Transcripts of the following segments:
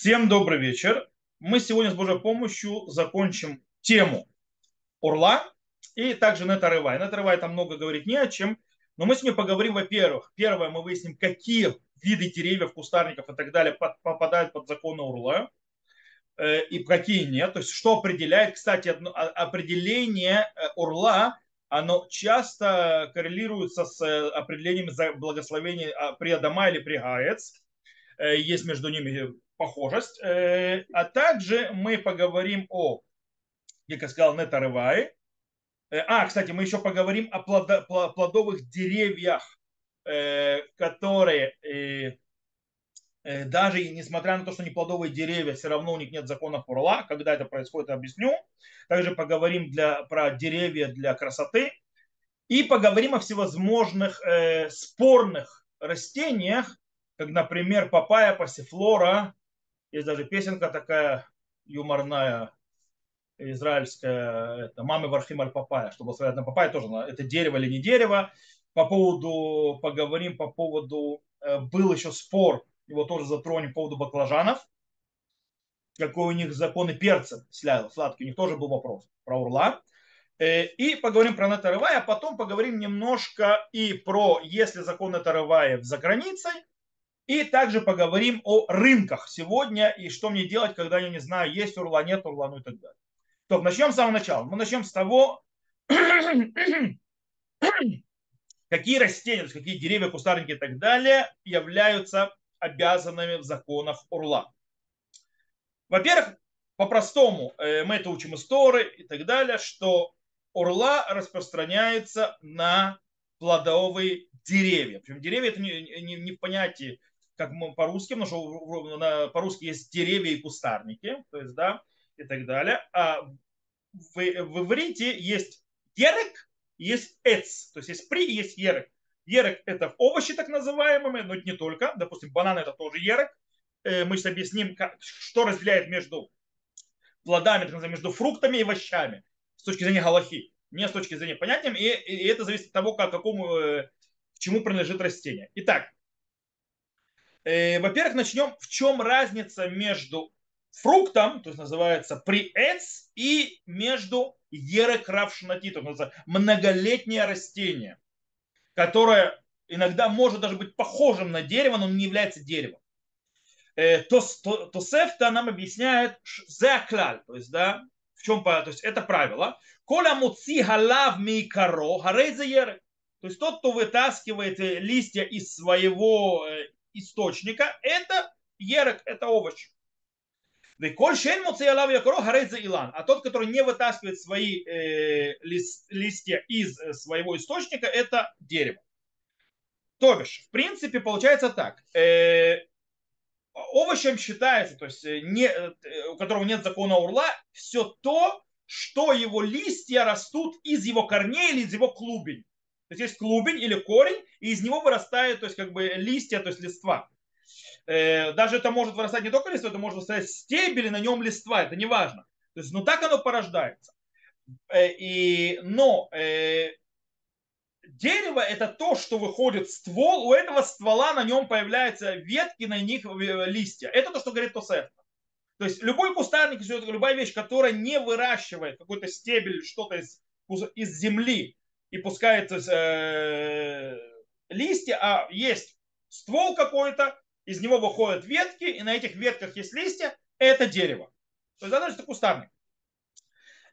Всем добрый вечер. Мы сегодня с Божьей помощью закончим тему Урла и также Нетарывай. Нетарывай там много говорить не о чем, но мы с ним поговорим, во-первых, первое, мы выясним, какие виды деревьев, кустарников и так далее попадают под законы Урла э, и какие нет. То есть что определяет, кстати, определение э, Урла, оно часто коррелируется с э, определением благословения а, при Адама или при Гаец. Есть между ними похожесть. Э, а также мы поговорим о, как я сказал, нетарывае. Э, а, кстати, мы еще поговорим о плодовых деревьях, э, которые даже несмотря на то, что они плодовые деревья, все равно у них нет закона Пурла. Когда это происходит, объясню. Также поговорим для, про деревья для красоты. И поговорим о всевозможных э, спорных растениях, как, например, папайя пассифлора, есть даже песенка такая юморная, израильская, это «Мамы Вархим Аль Папая», что благословят на Папая, тоже это дерево или не дерево. По поводу, поговорим по поводу, э, был еще спор, его тоже затронем по поводу баклажанов, какой у них законы перца сладкий, у них тоже был вопрос про урла. Э, и поговорим про Натарывая, а потом поговорим немножко и про, если закон Натарывая за границей, и также поговорим о рынках сегодня и что мне делать, когда я не знаю, есть урла, нет урла, ну и так далее. То, начнем с самого начала. Мы начнем с того, какие растения, какие деревья, кустарники и так далее являются обязанными в законах урла. Во-первых, по-простому, э, мы это учим из Торы и так далее, что урла распространяется на плодовые деревья. Причем деревья это не, не, не в понятии как по-русски, потому что по-русски есть деревья и кустарники, то есть, да, и так далее. А в, в иврите есть ерек, есть эц, то есть есть при есть ерек. Ерек это овощи так называемые, но не только. Допустим, банан это тоже ерек. Э, мы сейчас объясним, как, что разделяет между плодами, между фруктами и овощами с точки зрения галахи, не с точки зрения понятия, и, и это зависит от того, как, какому, э, к чему принадлежит растение. Итак, во-первых, начнем, в чем разница между фруктом, то есть называется приэц, и между ерекравшнати, то есть многолетнее растение, которое иногда может даже быть похожим на дерево, но не является деревом. Э, то, то, то Сефта нам объясняет заклаль, то есть, да, в чем, то есть это правило. Коля муци халав микаро, харей То есть тот, кто вытаскивает э, листья из своего источника, это ерек, это овощ. А тот, который не вытаскивает свои э, лист, листья из э, своего источника, это дерево. То бишь, в принципе, получается так. Э, овощем считается, то есть э, не, э, у которого нет закона урла, все то, что его листья растут из его корней или из его клубень. То есть есть клубень или корень, и из него вырастают то есть, как бы листья, то есть листва. Э, даже это может вырастать не только листва, это может вырастать стебель, и на нем листва, это не важно. То есть, ну так оно порождается. Э, и, но э, дерево это то, что выходит ствол, у этого ствола на нем появляются ветки, на них листья. Это то, что говорит Тосеф. То есть любой кустарник, любая вещь, которая не выращивает какой-то стебель, что-то из, из земли, и пускает э, листья, а есть ствол какой-то, из него выходят ветки, и на этих ветках есть листья, это дерево. То есть это кустарник.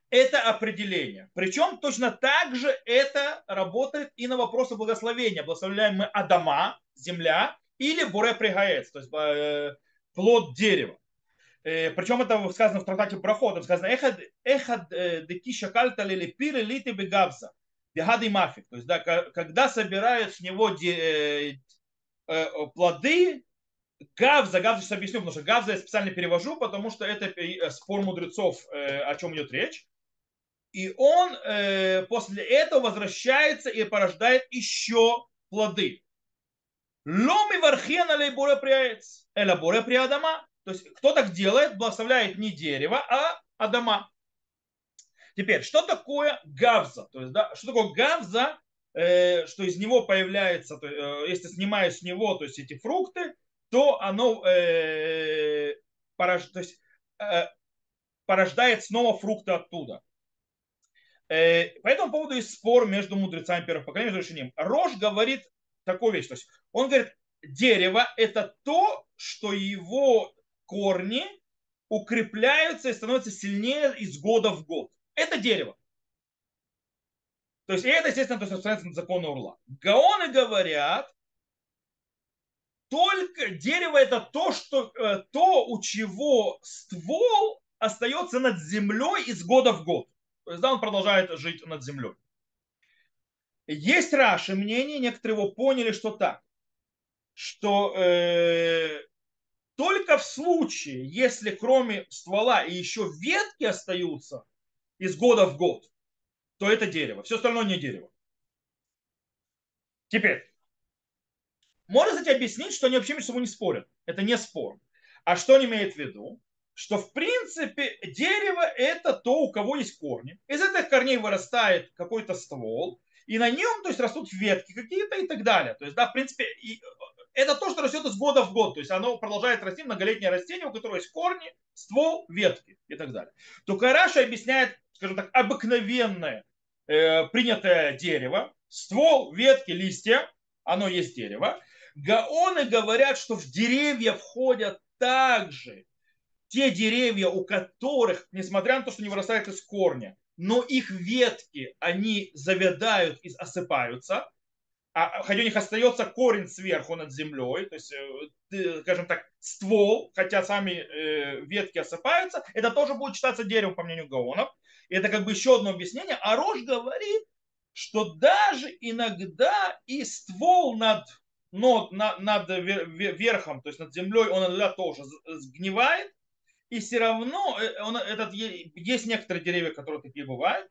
Это определение. Причем точно так же это работает и на вопросы благословения. Благословляем мы Адама, земля, или Буре Пригаец, то есть э, плод дерева. Э, причем это сказано в трактате Брахот, сказано «Эхад, эхад э, декиша кальта лили пири лити бегавза». Бегады мафик. То есть, да, когда собирают с него де, э, э, плоды, Гавза, Гавза сейчас объясню, потому что Гавза я специально перевожу, потому что это э, спор мудрецов, э, о чем идет речь. И он э, после этого возвращается и порождает еще плоды. Ломи вархена лей боре приаец, эла боре приадама. То есть кто так делает, благословляет не дерево, а Адама. Теперь, что такое гавза? То есть, да, что такое гавза? Э, что из него появляется, то, э, если снимаешь с него то есть эти фрукты, то оно э, порож... то есть, э, порождает снова фрукты оттуда. Э, по этому поводу есть спор между мудрецами первых поколений, между решением. Рож говорит такую вещь. То есть он говорит, дерево это то, что его корни укрепляются и становятся сильнее из года в год. Это дерево. То есть и это, естественно, то на законы урла. Гаоны говорят, только дерево это то, что, э, то, у чего ствол остается над землей из года в год. То есть, да, он продолжает жить над землей. Есть Раши мнение, некоторые его поняли, что так, что э, только в случае, если кроме ствола и еще ветки остаются из года в год, то это дерево. Все остальное не дерево. Теперь, можно, кстати, объяснить, что они вообще между собой не спорят. Это не спор. А что он имеет в виду? Что, в принципе, дерево – это то, у кого есть корни. Из этих корней вырастает какой-то ствол, и на нем, то есть, растут ветки какие-то и так далее. То есть, да, в принципе, и это то, что растет из года в год. То есть, оно продолжает расти, многолетнее растение, у которого есть корни, ствол, ветки и так далее. Только Раша объясняет, скажем так, обыкновенное э, принятое дерево, ствол, ветки, листья, оно есть дерево. Гаоны говорят, что в деревья входят также те деревья, у которых, несмотря на то, что не вырастают из корня, но их ветки, они завядают и осыпаются, а хотя у них остается корень сверху над землей, то есть, э, скажем так, ствол, хотя сами э, ветки осыпаются, это тоже будет считаться деревом, по мнению Гаонов. Это как бы еще одно объяснение. А Рож говорит, что даже иногда и ствол над, над, над верхом, то есть над землей, он иногда тоже сгнивает, и все равно э, он, этот, есть некоторые деревья, которые такие бывают,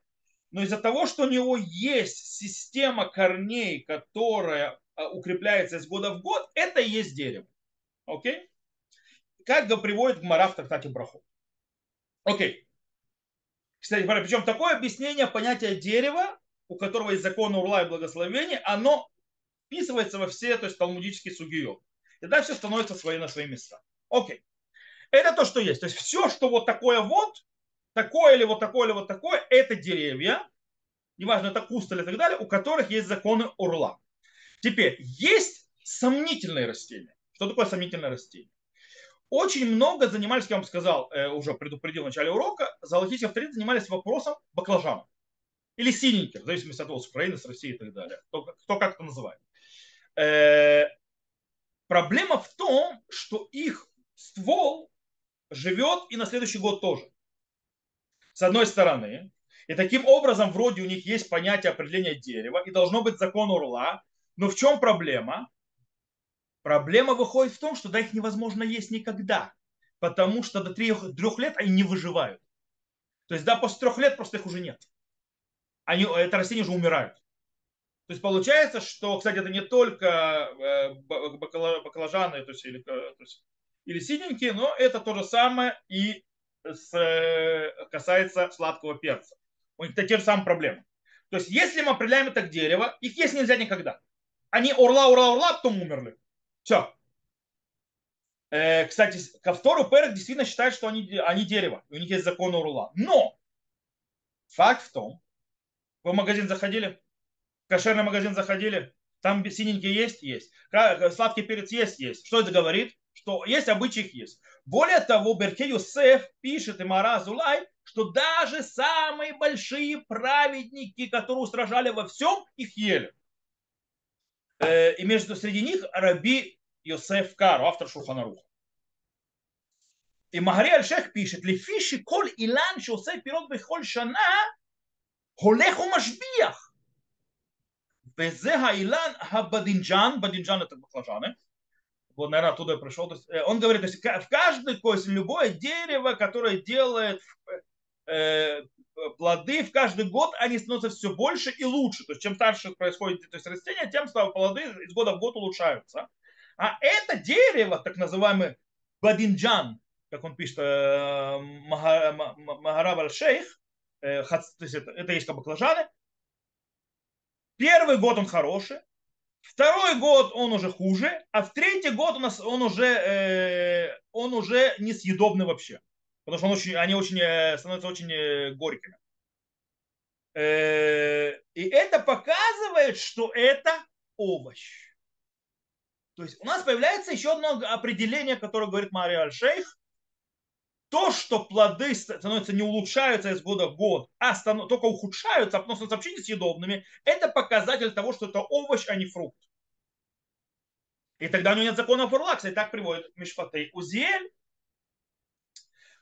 но из-за того, что у него есть система корней, которая а, укрепляется из года в год, это и есть дерево. Окей? Как приводит Гмара в трактате Браху. Окей. Кстати, причем такое объяснение понятия дерева, у которого есть закон урла и благословения, оно вписывается во все то есть, талмудические сугиот. И дальше все становится свои, на свои места. Окей. Это то, что есть. То есть все, что вот такое вот, такое или вот такое или вот такое, это деревья, неважно, это куст или так далее, у которых есть законы урла. Теперь, есть сомнительные растения. Что такое сомнительное растение? Очень много занимались, как я вам сказал, э, уже предупредил в начале урока, золотистые авторитеты занимались вопросом баклажанов. Или синеньких, в зависимости от того, с Украины, с России и так далее. Кто, кто как это называет. Э, проблема в том, что их ствол живет и на следующий год тоже. С одной стороны. И таким образом вроде у них есть понятие определения дерева и должно быть закон урла. Но в чем проблема? Проблема выходит в том, что да, их невозможно есть никогда. Потому что до трех, трех лет они не выживают. То есть да, после трех лет просто их уже нет. Они, это растения уже умирают. То есть получается, что, кстати, это не только э, баклажаны, то есть, или, э, то есть или синенькие, но это то же самое и с, э, касается сладкого перца. У них те же самые проблемы. То есть, если мы определяем это как дерево, их есть нельзя никогда. Они орла, орла, орла, а потом умерли. Все. Э, кстати, Кавтору Перек действительно считает, что они, они дерево. У них есть закон орла. Но факт в том, вы в магазин заходили, в кошерный магазин заходили, там синенький есть? Есть. Сладкий перец есть? Есть. Что это говорит? что есть обычай их есть. Более того, Берке Юсеф пишет и Мара Зулай, что даже самые большие праведники, которые устражали во всем, их ели. Э, и между среди них Раби Йосеф Кару, автор Шурханаруха. И Магари Аль-Шех пишет, лефиши коль илан шосе пирот бехоль шана, холех у машбиях. Везе хаилан хабадинджан, бадинджан это баклажаны, вот, наверное, оттуда пришел. То есть, э, он говорит, то есть, в каждой, то есть, любое дерево, которое делает э, плоды, в каждый год они становятся все больше и лучше. То есть чем старше происходит то есть, растение, тем плоды из года в год улучшаются. А это дерево, так называемый бадинджан, как он пишет, э, Магараб аль-Шейх, э, то есть это, это есть баклажаны. Первый год он хороший, Второй год он уже хуже, а в третий год у нас он уже, э, он уже несъедобный вообще. Потому что он очень, они очень, э, становятся очень э, горькими. Э, и это показывает, что это овощ. То есть у нас появляется еще одно определение, которое говорит Мария Аль-Шейх. То, что плоды становятся не улучшаются из года в год, а только ухудшаются, а потом становятся вообще несъедобными, это показатель того, что это овощ, а не фрукт. И тогда у него нет закона Фурлакса, и так приводит Мишпатей Узиэль.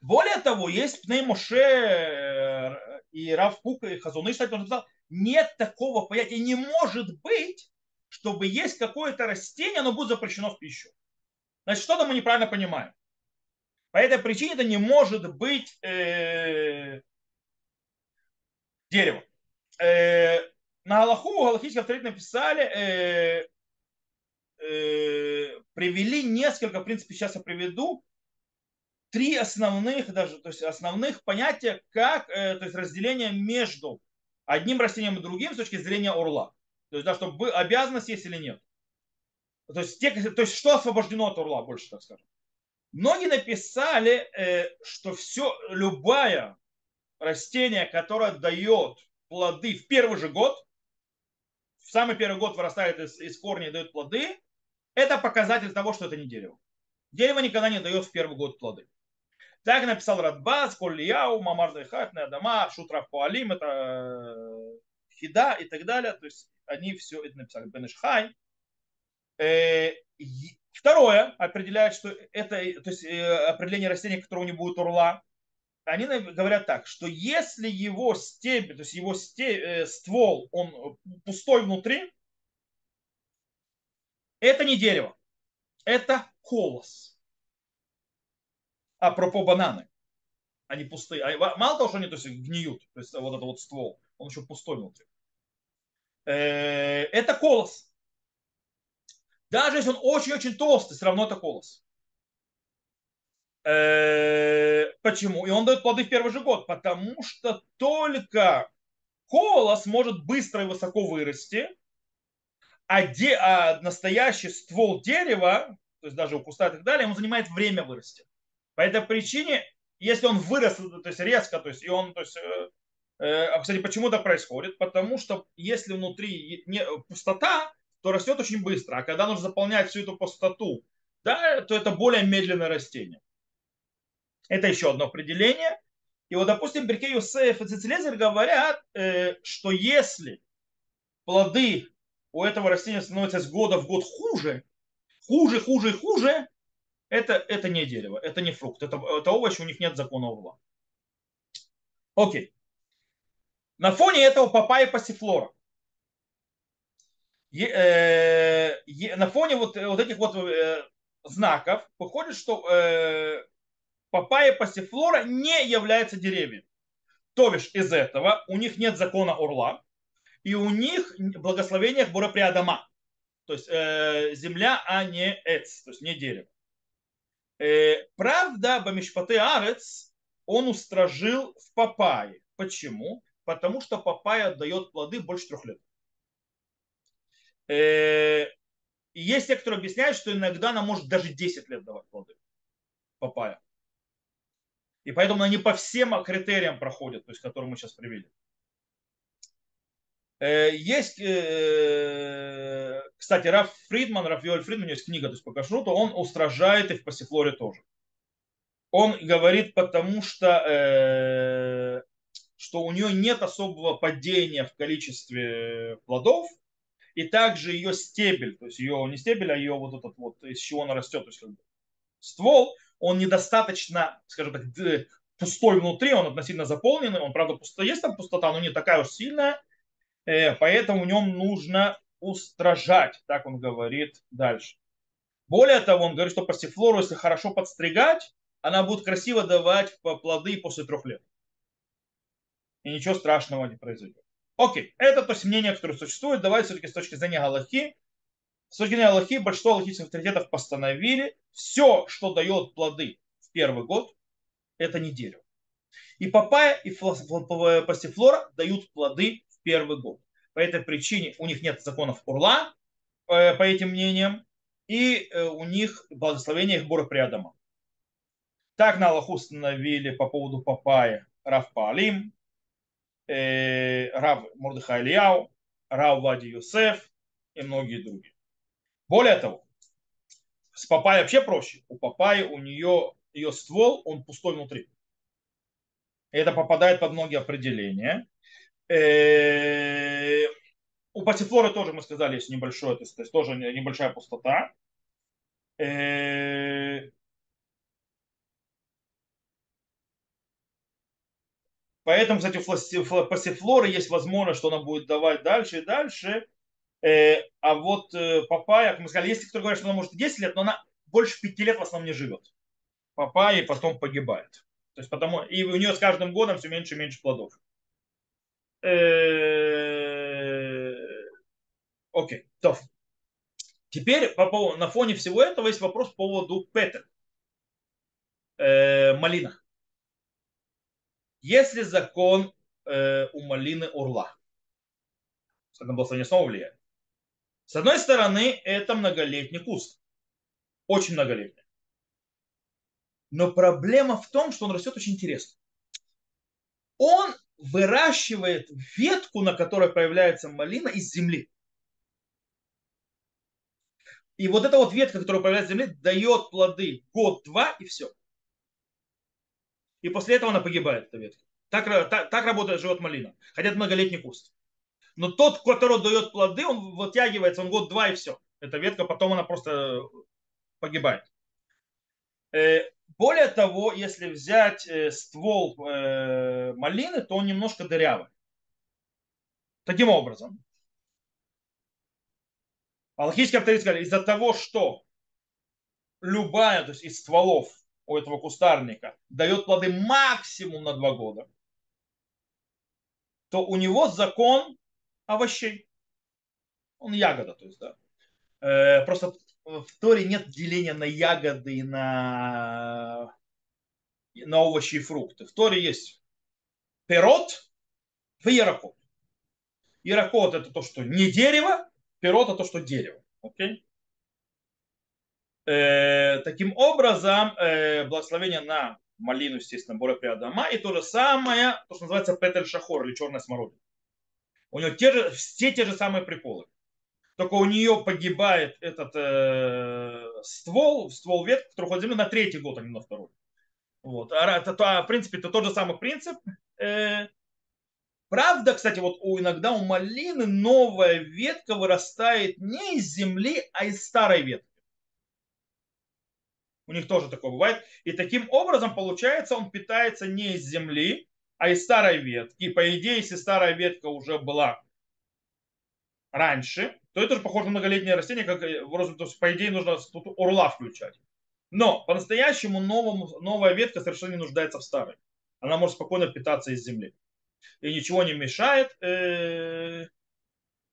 Более того, есть Пней Моше э, и Рав Кука и Хазуны, кстати, он сказал, нет такого понятия, не может быть, чтобы есть какое-то растение, оно будет запрещено в пищу. Значит, что-то мы неправильно понимаем. По этой причине это не может быть э, дерево. Э, на Аллаху галахический авторитет написали, э, э, привели несколько, в принципе, сейчас я приведу, три основных, даже, то есть основных понятия, как э, то есть разделение между одним растением и другим с точки зрения орла. То есть, да, чтобы обязанность есть или нет. То есть, те, то есть, что освобождено от урла, больше так скажем. Многие написали, э, что все, любое растение, которое дает плоды в первый же год, в самый первый год вырастает из, из корня и дает плоды, это показатель того, что это не дерево. Дерево никогда не дает в первый год плоды. Так написал Радбас, Колияу, Мамар Дайхат, Неадама, Шутра Пуалим, это э, Хида и так далее. То есть они все это написали. Бенешхай. Э, второе определяет, что это то есть, э, определение растения, которого не будет урла. Они говорят так, что если его стебель, то есть его ствол, он пустой внутри, это не дерево, это колос. А пропо бананы. Они пустые. А мало того, что они то есть, гниют, то есть вот этот вот ствол, он еще пустой внутри. Э, это колос. Даже если он очень-очень толстый, все равно это колос. Э, почему? И он дает плоды в первый же год, потому что только колос может быстро и высоко вырасти, а, де, а настоящий ствол дерева, то есть даже у куста и так далее, ему занимает время вырасти. По этой причине, если он вырос, то есть резко, то есть и он, то есть э, Э, а, кстати, почему это происходит? Потому что если внутри не, пустота, то растет очень быстро. А когда нужно заполнять всю эту пустоту, да, то это более медленное растение. Это еще одно определение. И вот, допустим, Берке Юсеф и Цицелезер говорят, э, что если плоды у этого растения становятся с года в год хуже, хуже, хуже хуже, это, это не дерево, это не фрукт, это, это овощ, у них нет закона урла. Окей. На фоне этого папайя пассифлора. Э, на фоне вот, вот этих вот э, знаков выходит, что э, папайя пассифлора не является деревьем. То бишь из этого у них нет закона орла, и у них благословение Бураприадама. То есть э, земля, а не эц, то есть не дерево. Э, правда, Бамишпаты Арец он устражил в папайе. Почему? потому что папайя дает плоды больше трех лет. Э, есть те, кто объясняют, что иногда она может даже 10 лет давать плоды. Папайя. И поэтому они по всем критериям проходят, то есть, которые мы сейчас привели. Э, есть, кстати, Раф Фридман, Раф Йоль Фридман, у него есть книга, то есть по кашруту, он устражает и в пассифлоре тоже. Он говорит, потому что что у нее нет особого падения в количестве плодов, и также ее стебель, то есть ее не стебель, а ее вот этот вот, из чего она растет, то есть как бы ствол, он недостаточно, скажем так, пустой внутри, он относительно заполненный, он, правда, пусто, есть там пустота, но не такая уж сильная, э, поэтому в нем нужно устражать, так он говорит дальше. Более того, он говорит, что пассифлору, если хорошо подстригать, она будет красиво давать плоды после трех лет и ничего страшного не произойдет. Окей, это то есть мнение, которое существует. Давайте все-таки с точки зрения Галахи. С точки зрения Галахи большинство галахических авторитетов постановили, все, что дает плоды в первый год, это не дерево. И папайя, и пассифлора дают плоды в первый год. По этой причине у них нет законов ערלה, по, этим мнениям, и э, у них благословение их בורא פרי האדמה. Так на алаху установили по поводу папайи Рав Паалим, э, Рав Мордехай Элияу, Рав Овадья Йосеф и многие другие. Более того, с папайей вообще проще. У папайи у нее ее ствол, он пустой внутри. И это попадает под многие определения. Э, у пассифлоры тоже, мы сказали, есть небольшое, то есть тоже небольшая пустота. Э, поэтому, кстати, у пассифлоры есть возможность, что она будет давать дальше и дальше. Э, а вот папайя, как мы сказали, есть кто говорят, что она может 10 лет, но она больше 5 лет в основном не живет. Папайя потом погибает. То есть потому, и у нее с каждым годом все меньше и меньше плодов. Э, окей, то. Теперь по поводу, на фоне всего этого есть вопрос по поводу Петер. Э, малина. Если закон э, у малины урла, на благословение снова влияет. С одной стороны, это многолетний куст. Очень многолетний. Но проблема в том, что он растет очень интересно. Он выращивает ветку, на которой появляется малина, из земли. И вот эта вот ветка, которая появляется из земли, дает плоды год-два и все. И после этого она погибает, эта ветка. Так, так, так работает живет малина. Хотя это многолетний куст. Но тот, который дает плоды, он вытягивается, он год-два и все. Эта ветка, потом она просто погибает. Более того, если взять э, ствол э, малины, то он немножко дырявый. Таким образом, алхимические авторитеты сказали, из-за того, что любая, то есть из стволов у этого кустарника дает плоды максимум на два года, то у него закон овощей. Он ягода, то есть, да. Э, просто в Торе нет деления на ягоды и на, на овощи и фрукты. В Торе есть пирот и ярокот. Ярокот это то, что не дерево, пирот это то, что дерево. Окей? Э, таким образом, э, благословение на малину, естественно, Бора Приадама, и то же самое, то, что называется петель шахор или черная смородина. У него те же, все те же самые приколы только у нее погибает этот э, ствол, ствол ветки, который уходит в землю на третий год, а не на второй. Вот. А, это, то, в принципе, это тот же самый принцип. Э, правда, кстати, вот у, иногда у малины новая ветка вырастает не из земли, а из старой ветки. У них тоже такое бывает. И таким образом, получается, он питается не из земли, а из старой ветки. И по идее, если старая ветка уже была раньше, то это же похоже на многолетнее растение, как э, то есть, по идее нужно тут урла включать. Но по-настоящему новая ветка совершенно не нуждается в старой. Она может спокойно питаться из земли. И ничего не мешает. Э,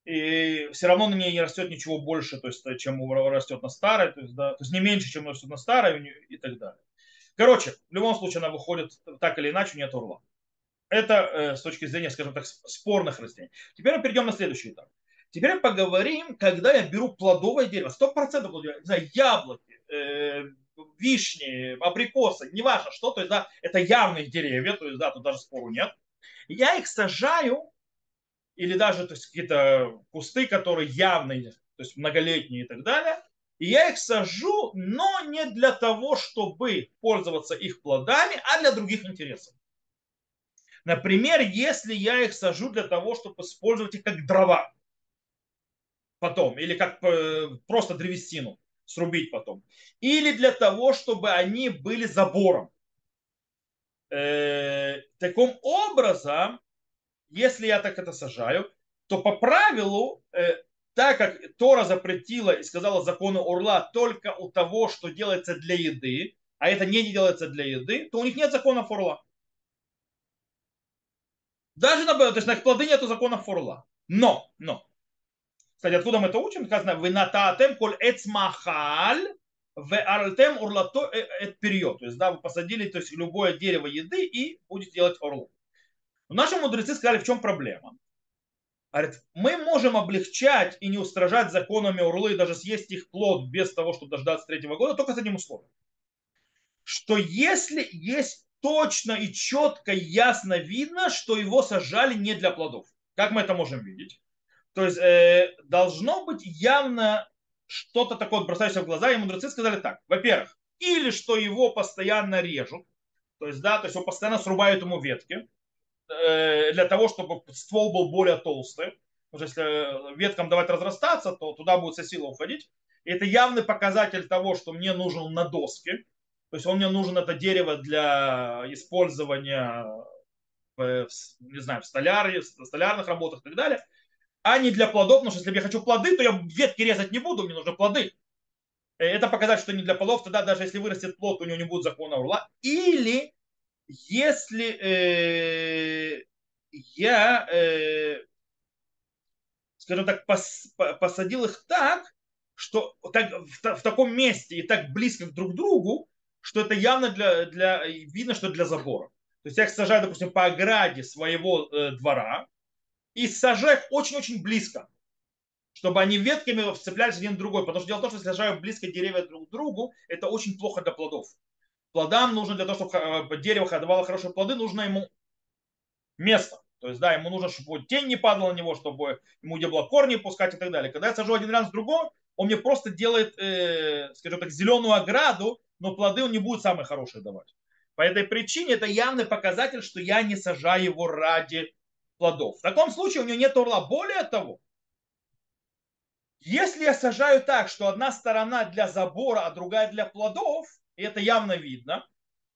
и все равно на ней не растет ничего больше, то есть, чем растет на старой, то есть, да, то есть не меньше, чем растет на старой и так далее. Короче, в любом случае она выходит так или иначе, нет урла. Это э, с точки зрения, скажем так, спорных растений. Теперь мы перейдем на следующий этап. Теперь поговорим, когда я беру плодовое дерево, сто процентов плодовое, не знаю, яблоки, э, вишни, абрикосы, неважно что, то есть, да, это явные деревья, то есть, да, тут даже спору нет. Я их сажаю, или даже, то есть, какие-то кусты, которые явные, то есть, многолетние и так далее, и я их сажу, но не для того, чтобы пользоваться их плодами, а для других интересов. Например, если я их сажу для того, чтобы использовать их как дрова потом, или как э, просто древесину срубить потом, или для того, чтобы они были забором. Э, таким образом, если я так это сажаю, то по правилу, э, так как Тора запретила и сказала законы Урла только у того, что делается для еды, а это не делается для еды, то у них нет законов Урла. Даже на, то есть на их плоды нету законов Урла. Но, но, кстати, откуда мы это учим? Сказано, вы нататем коль эцмахаль, в арлтем урлато это период. То есть, да, вы посадили то есть, любое дерево еды и будете делать орлу. Но наши мудрецы сказали, в чем проблема. Говорит, мы можем облегчать и не устражать законами урлы, даже съесть их плод без того, чтобы дождаться третьего года, только с одним условием. Что если есть точно и четко, ясно видно, что его сажали не для плодов. Как мы это можем видеть? То есть э, должно быть явно что-то такое бросающееся в глаза, и мудрецы сказали так. Во-первых, или что его постоянно режут, то есть, да, то есть его постоянно срубают ему ветки, э, для того, чтобы ствол был более толстый. Потому что если веткам давать разрастаться, то туда будет вся сила уходить. И это явный показатель того, что мне нужен на доске. То есть он мне нужен это дерево для использования в, не знаю, в столярных работах и так далее, а не для плодов, потому что если я хочу плоды, то я ветки резать не буду, мне нужны плоды. Э, это показать, что не для плодов, тогда даже если вырастет плод, у него не будет закона урла. Или если э, я, э, скажем так, пос, посадил их так, что так, в, в таком месте и так близко друг к другу, что это явно для, для, видно, что для забора. То есть я их сажаю, допустим, по ограде своего э, двора и сажаю их очень-очень близко, чтобы они ветками вцеплялись один в другой. Потому что дело в том, что если сажаю близко деревья друг к другу, это очень плохо для плодов. Плодам нужно для того, чтобы э, дерево давало хорошие плоды, нужно ему место. То есть, да, ему нужно, чтобы тень не падала на него, чтобы ему где было корни пускать и так далее. Когда я сажу один рядом с другим, он мне просто делает, э, скажем так, зеленую ограду, но плоды он не будет самые хорошие давать. По этой причине это явный показатель, что я не сажаю его ради плодов. В таком случае у него нет орла. Более того, если я сажаю так, что одна сторона для забора, а другая для плодов, и это явно видно,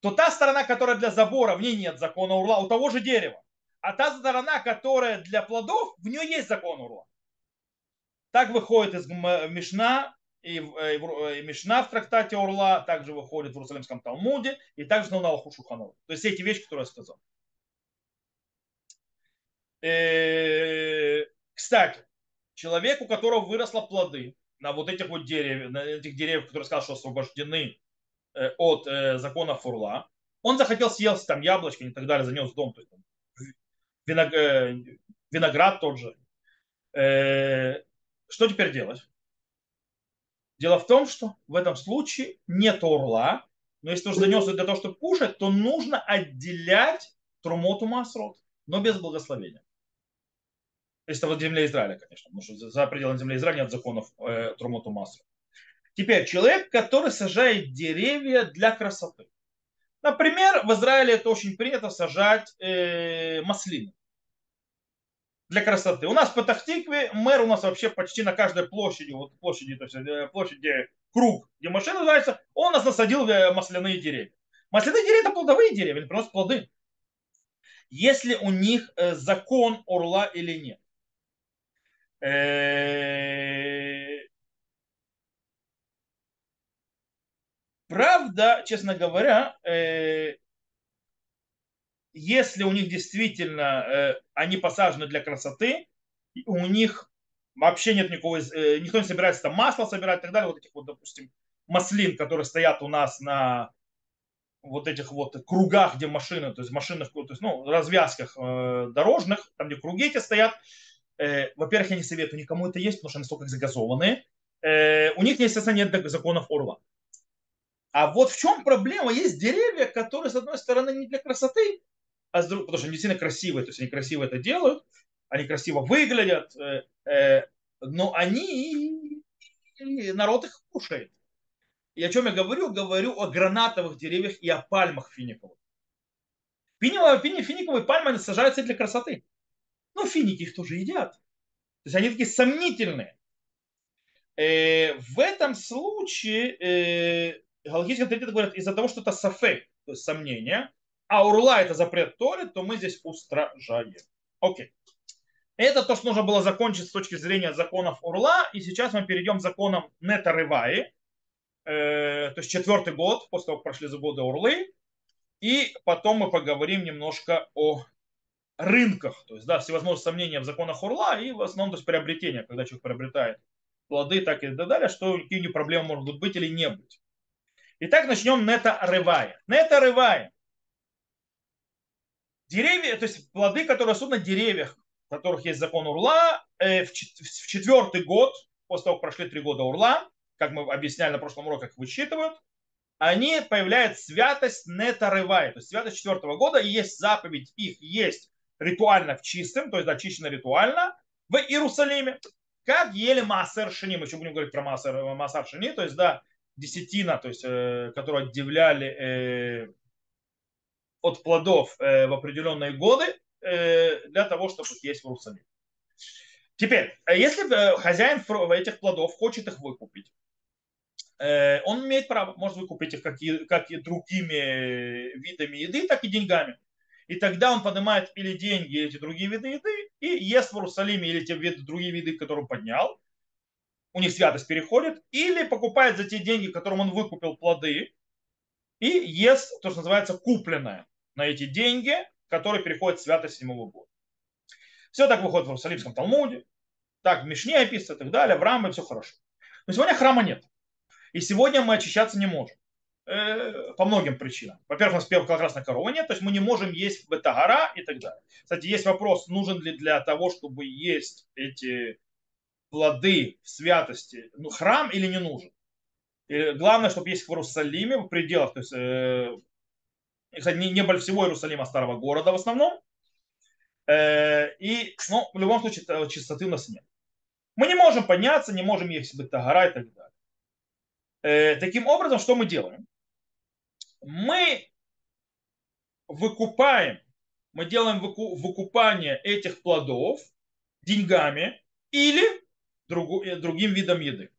то та сторона, которая для забора, в ней нет закона урла, у того же дерева. А та сторона, которая для плодов, в нее есть закон урла. Так выходит из Мишна и, э, и, и Мишна в трактате Орла, также выходит в Иерусалимском Талмуде, и также на Аллаху. То есть эти вещи, которые я сказал. Э, кстати, человек, у которого выросло плоды на вот этих вот деревьях, на этих деревьях, которые сказал, что освобождены э, от закона Фурла, он захотел съесть там яблочко и так далее, занес дом, то есть там, виноград тот же. Что теперь делать? Дело в том, что в этом случае нет орла, но если уже занес для того, чтобы кушать, то нужно отделять трумоту масрот, но без благословения. Это в земле Израиля, конечно, потому что за пределами земли Израиля нет законов э, трумоту масрот. Теперь человек, который сажает деревья для красоты. Например, в Израиле это очень принято сажать э, маслины для красоты. У нас по Тахтикве мэр у нас вообще почти на каждой площади, вот площади, то есть э, площади круг, где машина называется, он нас насадил э, масляные деревья. Масляные деревья это плодовые деревья, они приносят плоды. Если у них э, закон орла или нет. Правда, честно говоря, если у них действительно э, они посажены для красоты, у них вообще нет никакого, э, никто не собирается там масло собирать и так далее, вот этих вот, допустим, маслин, которые стоят у нас на вот этих вот кругах, где машины, то есть машинных, то есть, ну, развязках э, дорожных, там, где круги эти стоят, э, во-первых, я не советую никому это есть, потому что они столько загазованные. Э, у них, естественно, нет законов орла. А вот в чем проблема? Есть деревья, которые, с одной стороны, не для красоты, а с другой, потому что они действительно красивые, то есть они красиво это делают, они красиво выглядят, э, э, но они, народ их кушает. И о чем я говорю? Говорю о гранатовых деревьях и о пальмах финиковых. Финиковые, финиковые пальмы сажаются для красоты. Но финики их тоже едят. То есть они такие сомнительные. Э, в этом случае э, галактические авторитеты говорят из-за того, что это сафек, то есть сомнение, а урла это запрет Торы, то мы здесь устражаем. Окей. Это то, что нужно было закончить с точки зрения законов урла. И сейчас мы перейдем к законам Нетарываи. Э, то есть четвертый год, после того, как прошли за годы урлы. И потом мы поговорим немножко о рынках. То есть, да, всевозможные сомнения в законах урла и в основном то есть, приобретения, когда человек приобретает плоды, так и так далее, что какие проблемы могут быть или не быть. Итак, начнем нета рывая. Нета рывая. Деревья, то есть плоды, которые растут на деревьях, которых есть закон Урла, в четвертый год, после того, как прошли три года Урла, как мы объясняли на прошлом уроке, как высчитывают, они появляют святость нетарывай, то есть святость четвертого года, и есть заповедь их есть ритуально в чистом, то есть очищено ритуально в Иерусалиме, как ели Маасер Шини, мы еще будем говорить про Маасер, Маасер Шини, то есть, да, десятина, то есть, э, которую отделяли э, от плодов э, в определенные годы э, для того, чтобы есть в Иерусалиме. Теперь, э, если э, хозяин этих плодов хочет их выкупить, Э, он имеет право, может выкупить их как и, как и другими видами еды, так и деньгами. И тогда он поднимает или деньги, или эти другие виды еды, и ест в Иерусалиме, или те виды, другие виды, которые он поднял. У них святость переходит. Или покупает за те деньги, которым он выкупил плоды, и ест то, что называется купленное на эти деньги, которые переходят в святость седьмого года. Все так выходит в Иерусалимском Талмуде, так в Мишне описано и так далее, в Рамбе все хорошо. Но сегодня храма нет. И сегодня мы очищаться не можем. Э, по многим причинам. Во-первых, у нас как раз на коровы нет, то есть мы не можем есть бетагара и так далее. Кстати, есть вопрос, нужен ли для того, чтобы есть эти плоды в святости, ну, храм или не нужен. И главное, чтобы есть в Иерусалиме, в пределах, то есть, э, кстати, не, не всего Иерусалима, а старого города в основном. Э, и, ну, в любом случае, чистоты у нас нет. Мы не можем подняться, не можем есть бетагара и так далее. Э, таким образом, что мы делаем? Мы выкупаем, мы делаем выкупание этих плодов деньгами или э, другим видом еды.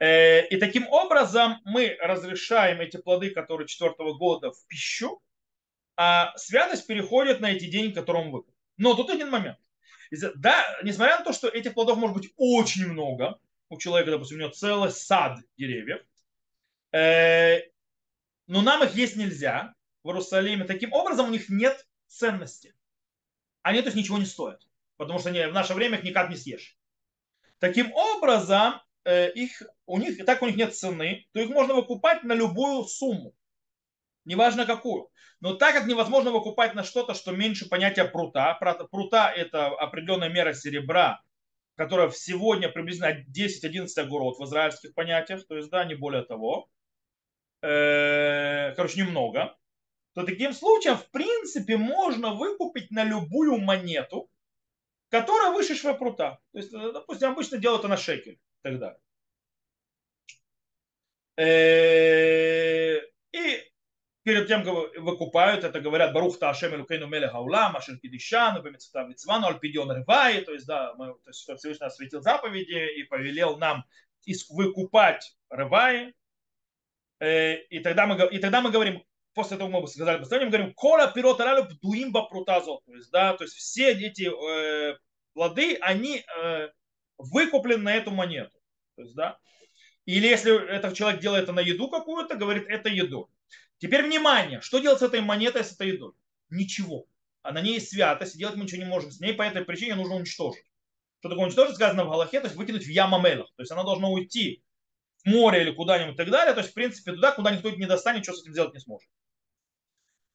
Э, и таким образом мы разрешаем эти плоды, которые четвертого года, в пищу, а святость переходит на эти деньги, которые он выкупил. Но тут один момент. Да, несмотря на то, что этих плодов может быть очень много, у человека, допустим, у него целый сад деревьев, но нам их есть нельзя в Иерусалиме. Таким образом, у них нет ценности. Они то есть ничего не стоят, потому что в наше время их никак не съешь. Таким образом, э, их, у них, так у них нет цены, то их можно выкупать на любую сумму, неважно какую. Но так как невозможно выкупать на что-то, что меньше понятия прута, прута это определенная мера серебра, которая сегодня приблизительно 10-11 огород в израильских понятиях, то есть, да, не более того, э, короче, немного, то таким случаем, в принципе, можно выкупить на любую монету, которая выше швепрута. То есть, э, допустим, обычно делают это на шекель тогда. Э, и перед тем, как выкупают, это говорят Барух Таашем Элукейну Мелех Аулам, Ашер Кидишану, Бемецетав Лицвану, Альпидион Рывай, то есть, да, мы, то есть, Всевышний осветил заповеди и повелел нам выкупать Рывай, э, и тогда мы, и тогда мы говорим, после того, как мы сказали мы говорим, кола пирот аралю бдуим бапрутазо, то есть, да, то есть все эти э, плоды, они э, выкуплены на эту монету, то есть, да, или если этот человек делает это на еду какую-то, говорит, это еду. Теперь внимание, что делать с этой монетой, с этой едой? Ничего. А на ней есть святость, делать мы ничего не можем с ней, по этой причине нужно уничтожить. Что такое уничтожить, сказано в Галахе, то есть выкинуть в ямамелах. То есть она должна уйти море или куда-нибудь и так далее. То есть, в принципе, туда, куда никто не достанет, что с этим сделать не сможет.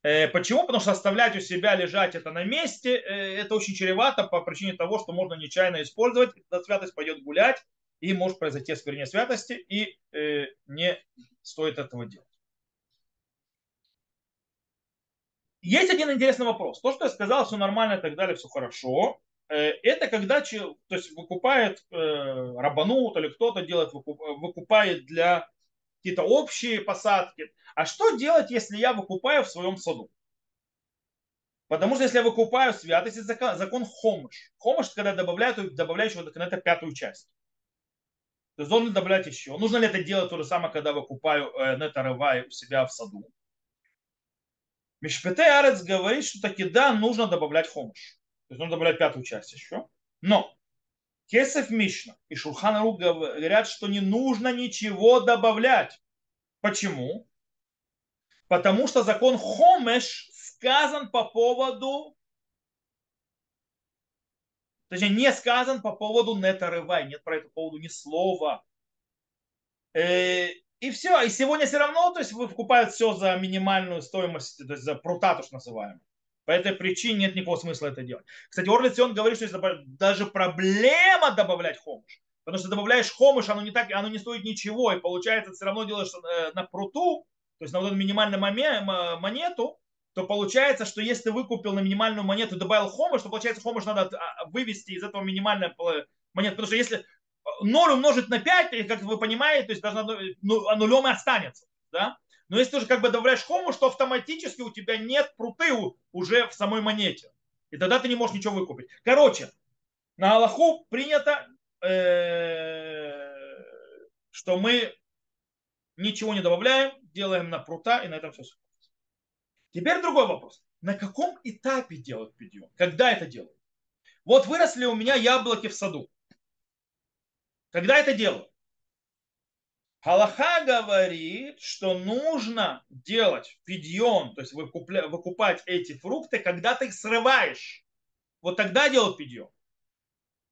Э, почему? Потому что оставлять у себя лежать это на месте, э, это очень чревато по причине того, что можно нечаянно использовать, эта святость пойдет гулять, и может произойти осквернение святости, и э, не стоит этого делать. Есть один интересный вопрос. То, что я сказал, все нормально и так далее, все хорошо. Э, это когда то есть выкупает э, рабанут или кто-то делает, выкупает для какие-то общие посадки. А что делать, если я выкупаю в своем саду? Потому что если я выкупаю святость, это закон, закон хомыш. Хомыш, когда добавляют, добавляешь вот на это пятую часть. То есть должен добавлять еще. Нужно ли это делать то же самое, когда выкупаю э, нетарывай у себя в саду? Мишпете Арец говорит, что таки да, нужно добавлять хомыш. То есть нужно добавлять пятую часть еще. Но Кесов Мишна и Шурхан Рук говорят, что не нужно ничего добавлять. Почему? Потому что закон Хомеш сказан по поводу Точнее, не сказан по поводу нетарывай. Нет про это поводу ни слова. Э, и все. И сегодня все равно, то есть вы покупают все за минимальную стоимость, то есть за прута, то, что называем. По этой причине нет никакого смысла это делать. Кстати, Орлиц, он говорит, что даже проблема добавлять хомыш. Потому что добавляешь хомыш, оно не, так, оно не стоит ничего, и получается, все равно делаешь э, на пруту, то есть на вот эту минимальную монету, то получается, что если ты выкупил на минимальную монету и добавил хомыш, то получается хомыш надо а, вывести из этого минимальной монеты. Потому что если 0 умножить на 5, как вы понимаете, то есть даже ну, нулем и останется. Да? Но если ты уже как бы добавляешь хомуш, то автоматически у тебя нет пруты уже в самой монете. И тогда ты не можешь ничего выкупить. Короче, на Аллаху принято, э, что мы ничего не добавляем, делаем на прута, и на этом все. Теперь другой вопрос. На каком этапе делают пидьон? Когда это делают? Вот выросли у меня яблоки в саду. Когда это делают? Галаха говорит, что нужно делать пидьон, то есть выкупля, выкупать эти фрукты, когда ты их срываешь. Вот тогда делают пидьон.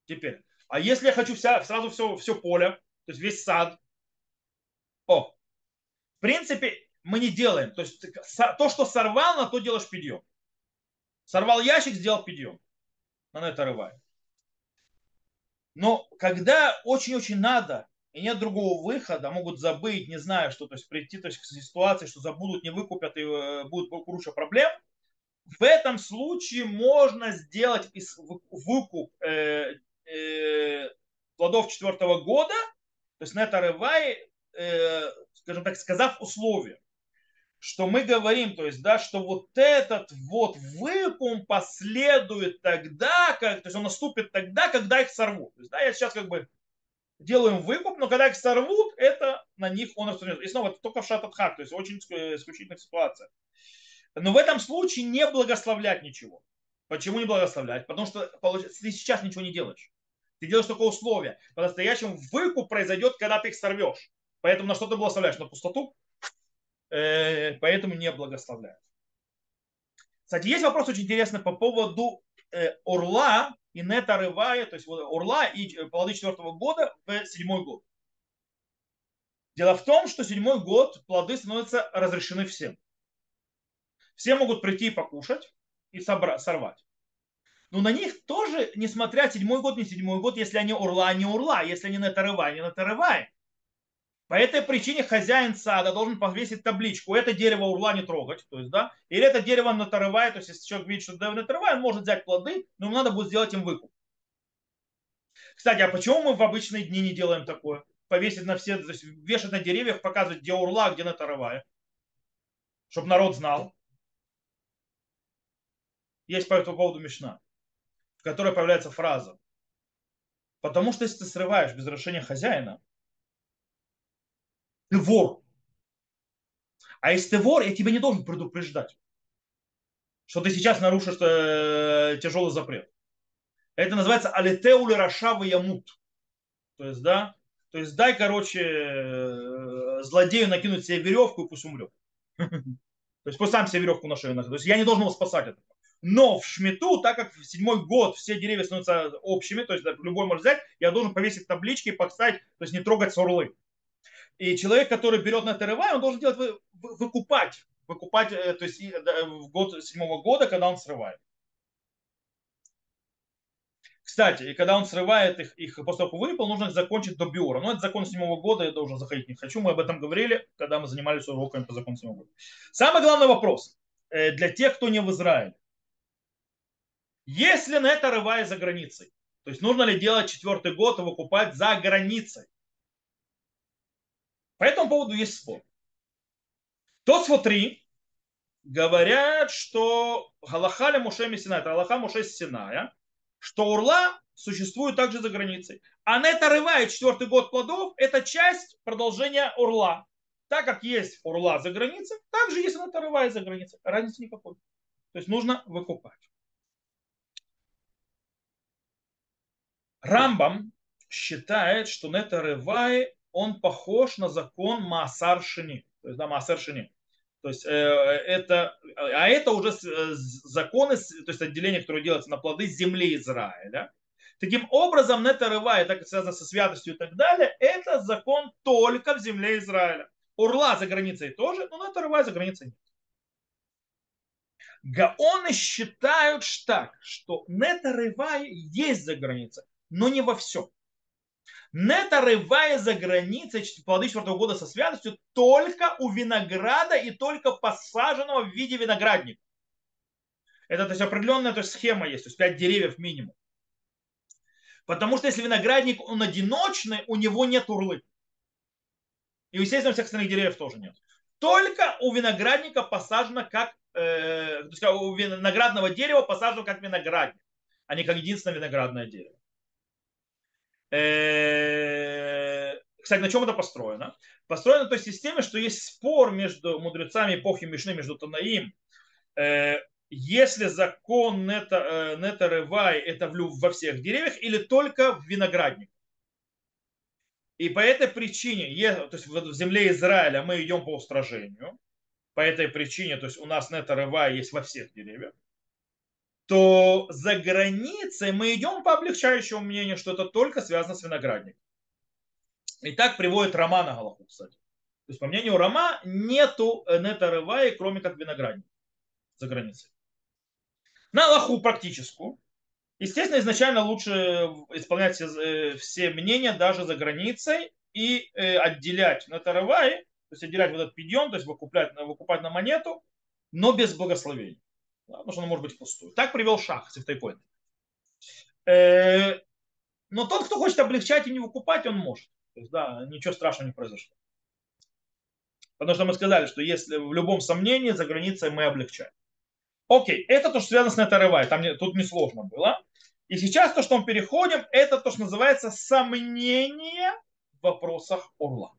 Теперь. А если я хочу вся, сразу все, все поле, то есть весь сад, о, в принципе, мы не делаем. То есть то, что сорвал, на то делаешь пидьон. Сорвал ящик, сделал пидьон. На это рывает. Но когда очень-очень надо, и нет другого выхода, могут забыть, не знаю, что, то есть прийти то есть, к ситуации, что забудут, не выкупят и э, будет куча проблем, в этом случае можно сделать выкуп э, э, плодов четвертого года, то есть на это рывай, э, скажем так, сказав условия, что мы говорим, то есть, да, что вот этот вот выкуп последует тогда, как, то есть он наступит тогда, когда их сорвут. То есть, да, я сейчас как бы делаем выкуп, но когда их сорвут, это на них он распространяется. И снова, это только в шататхак, то есть очень исключительных ситуациях. Но в этом случае не благословлять ничего. Почему не благословлять? Потому что ты сейчас ничего не делаешь. Ты делаешь только условия. По-настоящему выкуп произойдет, когда ты их сорвешь. Поэтому на что ты благословляешь? На пустоту? Э, поэтому не благословляют. Кстати, есть вопрос очень интересный по поводу э, орла и нета рывая, то есть орла и э, плоды четвертого года в седьмой год. Дело в том, что седьмой год плоды становятся разрешены всем. Все могут прийти и покушать и собрать, сорвать. Но на них тоже, несмотря седьмой год, не седьмой год, если они урла, не урла, если они на тарывай, не на тарывай, по этой причине хозяин сада должен повесить табличку. Это дерево урла не трогать. То есть, да? Или это дерево натарывает. То есть, если человек видит, что дерево натарывает, он может взять плоды, но ему надо будет сделать им выкуп. Кстати, а почему мы в обычные дни не делаем такое? Повесить на все, то есть вешать на деревьях, показывать, где урла, где натарывая. Чтобы народ знал. Есть по этому поводу мешна, в которой появляется фраза. Потому что если ты срываешь без разрешения хозяина, ты вор. А если ты вор, я тебя не должен предупреждать, что ты сейчас нарушишь э, тяжелый запрет. Это называется алитеули рашава ямут. То есть, да, то есть дай, короче, э, злодею накинуть себе веревку и пусть умрет. То есть пусть сам себе веревку на шею То есть я не должен его спасать от этого. Но в шмету, так как в седьмой год все деревья становятся общими, то есть любой может взять, я должен повесить таблички и поставить, то есть не трогать сорлы. И человек, который берет на ТРВ, он должен делать, выкупать, выкупать, э, то есть в год седьмого года, когда он срывает. Кстати, и когда он срывает их, их после того, выпал, нужно закончить до биора. Но это закон седьмого года, я должен заходить не хочу. Мы об этом говорили, когда мы занимались уроками по закону седьмого года. Самый главный вопрос э, для тех, кто не в Израиле. Если на это рывая за границей, то есть нужно ли делать четвертый год и выкупать за границей? По этому поводу есть спор. Тот смотри, говорят, что Галахаля Муше Сина, это Галаха Муше Синая, что урла существует также за границей. А это рывает четвертый год плодов, это часть продолжения урла. Так как есть урла за границей, так же есть на это рывает за границей. Разницы никакой. То есть нужно выкупать. Рамбам считает, что Нета Рывай он похож на закон Маасар Шини. То есть, да, Маасар Шини. То есть, э, это, а это уже э, законы, то есть отделение, которое делается на плоды земли Израиля. Таким образом, Нетарыва, так как связано со святостью и так далее, это закон только в земле Израиля. Урла за границей тоже, но Нетарыва за границей нет. Гаоны считают так, что нетарывай есть за границей, но не во всем. Нетарывая за границей плоды четвертого года со святостью только у винограда и только посаженного в виде виноградника. Это то есть, определенная то есть, схема есть, то есть 5 деревьев минимум. Потому что если виноградник, он одиночный, у него нет урлы. И, естественно, у всех остальных деревьев тоже нет. Только у виноградника посажено как, э, то есть у виноградного дерева посажено как виноградник, а не как единственное виноградное дерево. Э, кстати, на чем это построено? Построено на той системе, что есть спор между мудрецами эпохи Мишны, между Танаим, э, если закон нета, э, нета рывай это во всех деревьях или только в виноградник. И по этой причине, то есть в земле Израиля мы идем по устражению, по этой причине, то есть у нас нета рывай есть во всех деревьях, то за границей мы идем по облегчающему мнению, что это только связано с виноградником. И так приводит Рома на Галаху, кстати. То есть, по мнению Рома, нету нета рывай, кроме как виноградника за границей на Аллаху практическую. Естественно, изначально лучше исполнять все, э, все мнения даже за границей и э, отделять на таравай, то есть отделять вот этот пидьон, то есть выкуплять, выкупать на монету, но без благословения. Да, потому что оно может быть пустую. Так привел шах, сифтайпоинт. Э, но тот, кто хочет облегчать и не выкупать, он может. То есть, да, ничего страшного не произошло. Потому что мы сказали, что если в любом сомнении за границей мы облегчаем. Окей, это то, что связано с Нетаревай, там не, тут несложно было. И сейчас то, что мы переходим, это то, что называется сомнение в вопросах орла.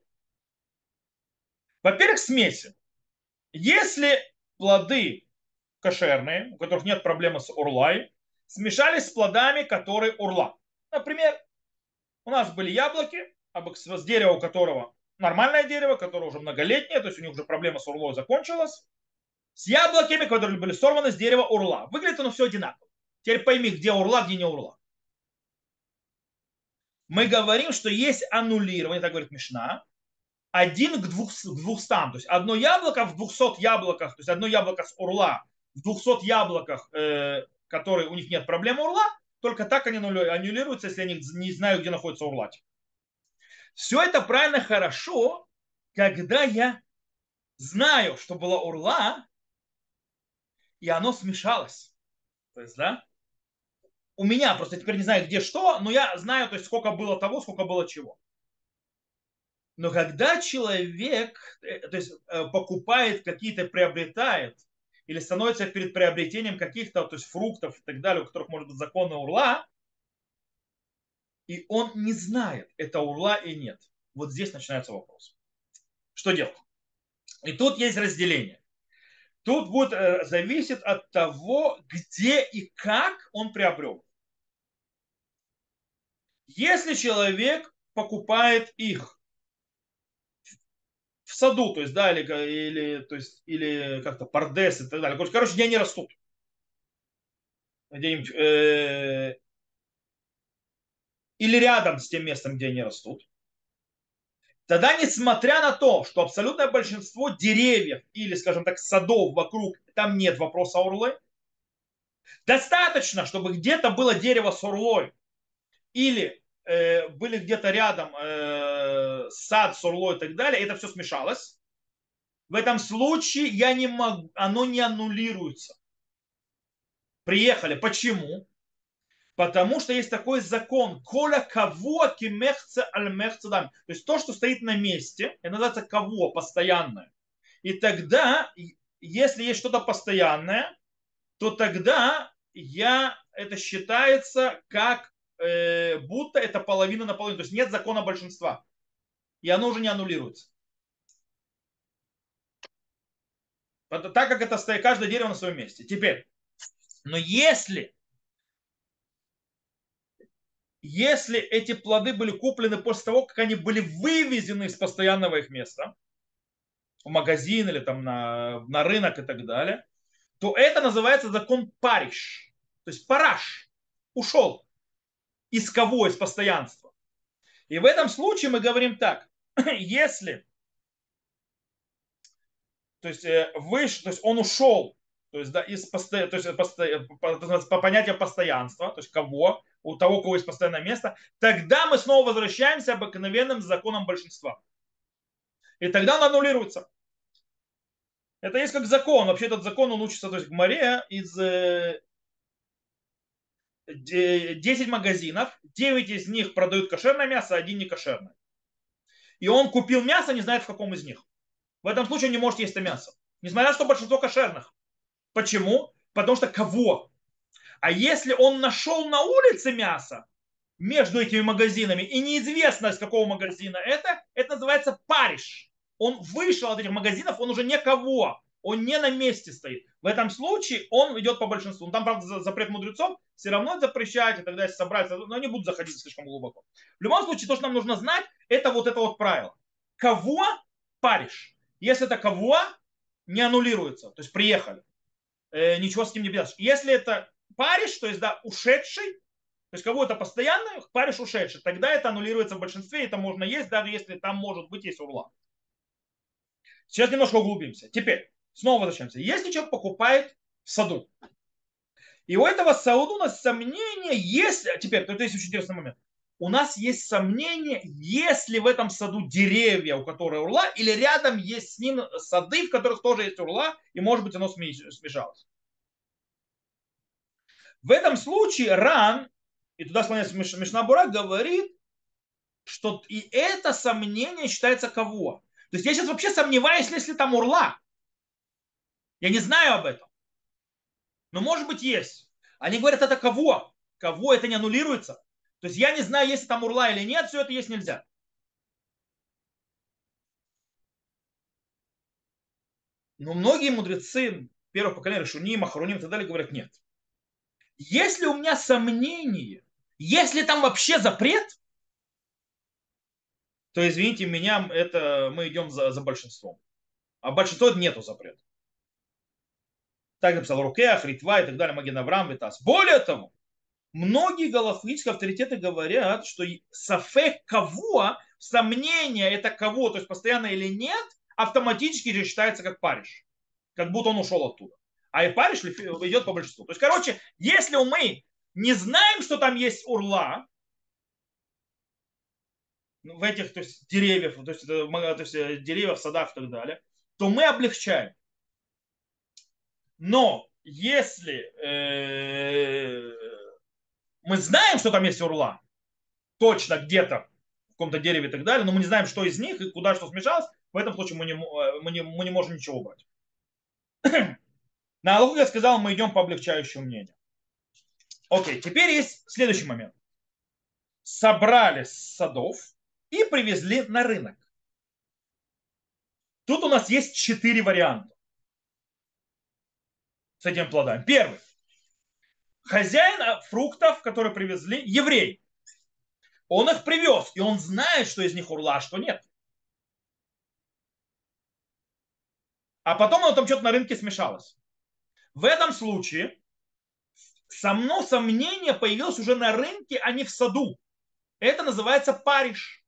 Во-первых, смеси. Если плоды кошерные, у которых нет проблемы с урлай, смешались с плодами, которые урла. Например, у нас были яблоки, с дерева, у которого нормальное дерево, которое уже многолетнее, то есть у них уже проблема с урлой закончилась с яблоками, которые были сорваны с дерева урла. Выглядит оно все одинаково. Теперь пойми, где урла, где не урла. Мы говорим, что есть аннулирование, так говорит Мишна, один к, к двухстам. То есть одно яблоко в двухсот яблоках, то есть одно яблоко с урла в двухсот яблоках, э, которые у них нет проблемы урла, только так они аннулируются, если они не знают, где находится урла. Все это правильно хорошо, когда я знаю, что была урла, и оно смешалось. То есть, да, у меня просто теперь не знаю, где что, но я знаю, то есть, сколько было того, сколько было чего. Но когда человек э, то есть, э, покупает какие-то, приобретает, или становится перед приобретением каких-то то есть, фруктов и так далее, у которых может быть законная урла, и он не знает, это урла и нет. Вот здесь начинается вопрос. Что делать? И тут есть разделение. Тут будет э, зависит от того, где и как он приобрел. Если человек покупает их саду, то есть, да, или, или, то есть, или как-то пардес и так далее, короче, где они растут, где э, или рядом с тем местом, где они растут, Тогда, несмотря на то, что абсолютное большинство деревьев или, скажем так, садов вокруг, там нет вопроса орлы, достаточно, чтобы где-то было дерево с орлой. Или были где-то рядом э, сад с орлой и так далее, это все смешалось. В этом случае я не могу, оно не аннулируется. Приехали. Почему? Потому что есть такой закон. Коля кого кимехце аль То есть то, что стоит на месте, это называется кого, постоянное. И тогда, если есть что-то постоянное, то тогда я, это считается как э, будто это половина на половину. То есть нет закона большинства. И оно уже не аннулируется. Так как это стоит, каждое дерево на своем месте. Теперь, но если если эти плоды были куплены после того, как они были вывезены из постоянного их места, в магазин или там на, на рынок и так далее, то это называется закон париш. То есть параш ушел из кого? Из постоянства. И в этом случае мы говорим так. Если то есть, э, выше, то есть он ушел то есть, да, из посто... то есть, посто... по, по понятию постоянства, то есть кого, у того, у кого есть постоянное место, тогда мы снова возвращаемся обыкновенным законам большинства. И тогда он аннулируется. Это есть как закон. Вообще этот закон, он учится то есть, в море из 10 магазинов, 9 из них продают кошерное мясо, один не кошерное. И он купил мясо, не знает в каком из них. В этом случае он не может есть это мясо. Несмотря на то, что большинство кошерных. Почему? Потому что кого? А если он нашел на улице мясо между этими магазинами, и неизвестно, из какого магазина это, это называется париж. Он вышел от этих магазинов, он уже никого он не на месте стоит. В этом случае он идет по большинству. Ну, там, правда, запрет мудрецов все равно запрещать, и тогда если собраться, но не будут заходить слишком глубоко. В любом случае, то, что нам нужно знать, это вот это вот правило. Кого паришь? Если это кого, не аннулируется. То есть приехали. Э, ничего с ним не делаешь. Если это париж, то есть да, ушедший, то есть кого-то постоянно, париж ушедший, тогда это аннулируется в большинстве, это можно есть, даже если там может быть есть урла. Сейчас немножко углубимся. Теперь, Снова возвращаемся. Если человек покупает в саду, и у этого саду у нас сомнение, если... Теперь, это есть очень интересный момент. У нас есть сомнение, если в этом саду деревья, у которых урла, или рядом есть с ним сады, в которых тоже есть урла, и может быть оно смешалось. В этом случае Ран, и туда склоняется Мишнабура, говорит, что и это сомнение считается кого? То есть я сейчас вообще сомневаюсь, если там урла. Я не знаю об этом. Но может быть есть. Они говорят, это кого? Кого? Это не аннулируется. То есть я не знаю, если там урла или нет, все это есть нельзя. Но многие мудрецы первого поколения, Шуним, Ахруним и так далее, говорят, нет. Если у меня сомнение, если там вообще запрет, то извините меня, это мы идем за, за большинством. А большинство нету запрета. Так написал Рукеах, Ритва и так далее, Маген Авраам, Витас. Более того, многие галахические авторитеты говорят, что сафек кого, сомнение это кого, то есть постоянно или нет, автоматически же считается как париж. Как будто он ушел оттуда. А и париж идет по большинству. То есть, короче, если мы не знаем, что там есть урла, в этих то есть, деревьев, то есть, то есть э, деревьев, садах и так далее, то мы облегчаем. Но если э, мы знаем, что там есть урла, точно где-то в каком-то дереве и так далее, но мы не знаем, что из них и куда что смешалось, в этом случае мы не, э, мы не, мы не можем ничего убрать. На Аллаху я сказал, мы идем по облегчающему мнению. Окей, теперь есть следующий момент. Собрали с садов и привезли на рынок. Тут у нас есть четыре варианта с этими плодами. Первый. Хозяин фруктов, которые привезли, еврей. Он их привез, и он знает, что из них урла, а что нет. А потом оно там что-то на рынке смешалось. В этом случае само сомнение появилось уже на рынке, а не в саду. Это называется париж.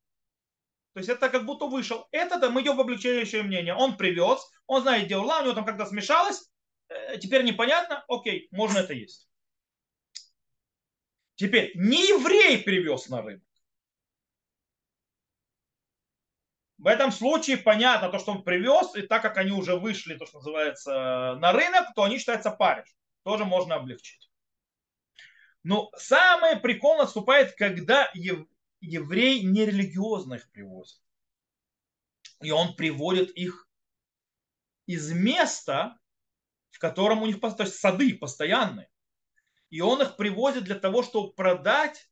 То есть это как будто вышел. Это мы идем в облегчающее мнение. Он привез, он знает, где урла, у него там как-то смешалось, теперь непонятно, окей, можно это есть. Теперь, не еврей привез на рынок. В этом случае понятно то, что он привез, и так как они уже вышли, то, что называется, на рынок, то они считаются париж. Тоже можно облегчить. Но самое прикол наступает, когда еврей нерелигиозно их привозит. И он приводит их из места, в котором у них то есть сады постоянные. И он их привозит для того, чтобы продать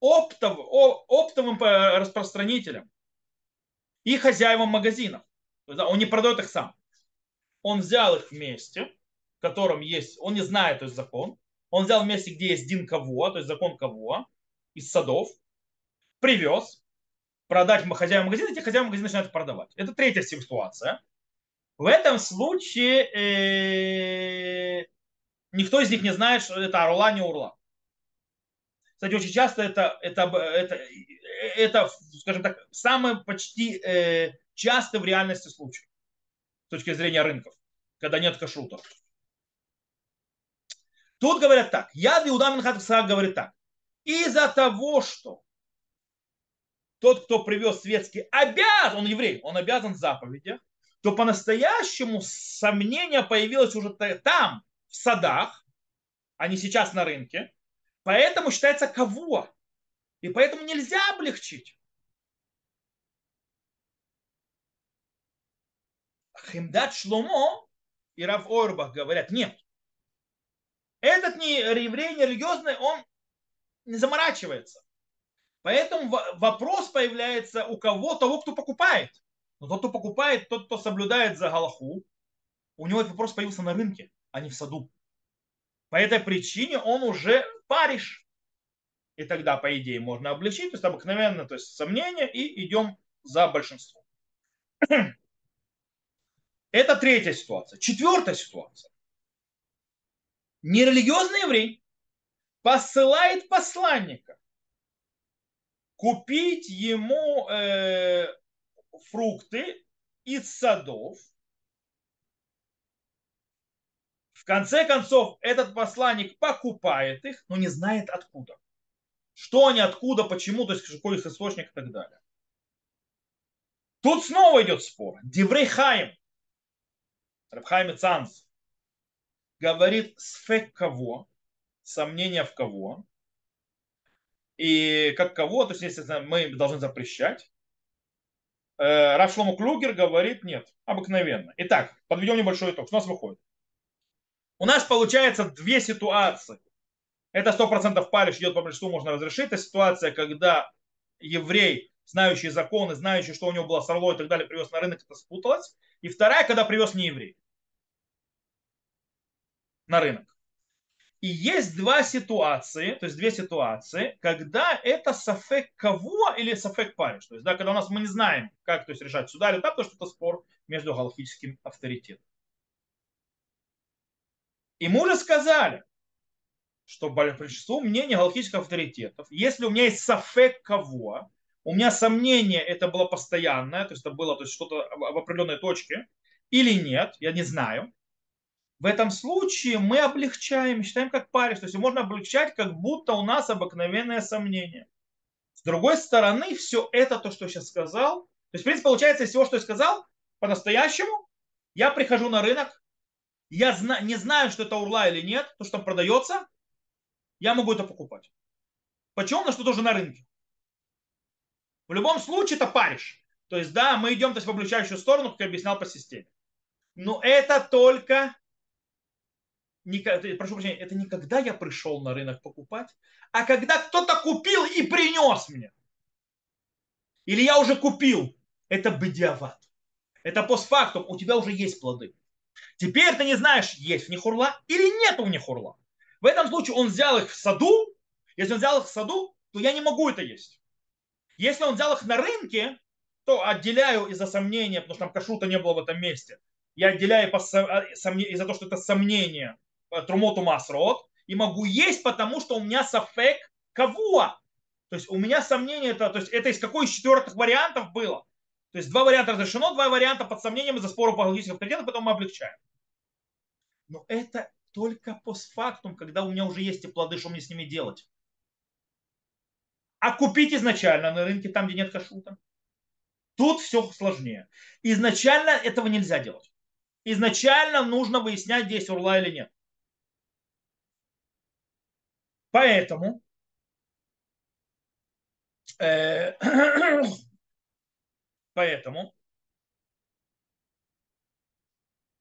оптов, оптовым распространителям и хозяевам магазинов. Он не продает их сам. Он взял их вместе, в котором есть, он не знает, то есть закон. Он взял вместе, где есть Дин кого, то есть закон кого, из садов, привез, продать хозяевам магазина, эти хозяева магазина начинают продавать. Это третья ситуация. В этом случае э, никто из них не знает, что это орла, не урла. Кстати, очень часто это, это, это, это скажем так, самый почти э, частый в реальности случай с точки зрения рынков, когда нет кашрутов. Тут говорят так. Я Иуда Минхат говорит так. Из-за того, что тот, кто привез светский, обязан, он еврей, он обязан заповедях, то по-настоящему сомнение появилось уже там, в садах, а не сейчас на рынке. Поэтому считается кого? И поэтому нельзя облегчить. Химдат Шломо и Рав Ойрбах говорят, нет. Этот не еврей, не религиозный, он не заморачивается. Поэтому вопрос появляется у кого, того, кто покупает. Но тот, кто покупает, тот, кто соблюдает за Галаху, у него этот вопрос появился на рынке, а не в саду. По этой причине он уже париж. И тогда, по идее, можно облегчить, то есть обыкновенно, то есть сомнения, и идем за большинство. Это третья ситуация. Четвертая ситуация. Нерелигиозный еврей посылает посланника купить ему э, фрукты из садов. В конце концов, этот посланник покупает их, но не знает откуда. Что они, откуда, почему, то есть какой их источник и так далее. Тут снова идет спор. Диврей Хаим, Рабхайм Цанс, говорит сфек кого, сомнение в кого, и как кого, то есть, естественно, мы должны запрещать. Э, Раф Шлому Клюгер говорит нет, обыкновенно. Итак, подведем небольшой итог. Что у нас выходит? У нас получается две ситуации. Это сто процентов париж идет по большинству, можно разрешить. Это ситуация, когда еврей, знающий законы, знающий, что у него было сорло и так далее, привез на рынок, это спуталось. И вторая, когда привез не еврей на рынок. И есть два ситуации, то есть две ситуации, когда это сафек кого или сафек париш. То есть, да, когда у нас мы не знаем, как то есть, решать сюда или там, потому что это спор между галактическим авторитетом. И мы уже сказали, что большинство мнений галактических авторитетов, если у меня есть сафек кого, у меня сомнение, это было постоянное, то есть это было то есть что-то в определенной точке, или нет, я не знаю, в этом случае мы облегчаем, считаем как парень, То есть можно облегчать, как будто у нас обыкновенное сомнение. С другой стороны, все это, то, что я сейчас сказал, то есть, в принципе, получается, из всего, что я сказал, по-настоящему, я прихожу на рынок, я зна- не знаю, что это урла или нет, то, что там продается, я могу это покупать. Почему? Потому что тоже на рынке. В любом случае это париж. То есть, да, мы идем то есть, в облегчающую сторону, как я объяснял по системе. Но это только прошу прощения, это не когда я пришел на рынок покупать, а когда кто-то купил и принес мне. Или я уже купил. Это бедиават. Это постфактум. У тебя уже есть плоды. Теперь ты не знаешь, есть в них урла или нет у них урла. В этом случае он взял их в саду. Если он взял их в саду, то я не могу это есть. Если он взял их на рынке, то отделяю из-за сомнения, потому что там кашрута не было в этом месте. Я отделяю из-за того, что это сомнение трумоту масрот, и могу есть, потому что у меня сафек кого? То есть у меня сомнение, это, то есть это из какой из четвертых вариантов было? То есть два варианта разрешено, два варианта под сомнением из-за спора по логических авторитетов, потом мы облегчаем. Но это только постфактум, когда у меня уже есть и плоды, что мне с ними делать. А купить изначально на рынке, там, где нет кашута. Тут все сложнее. Изначально этого нельзя делать. Изначально нужно выяснять, здесь урла или нет. Поэтому э, поэтому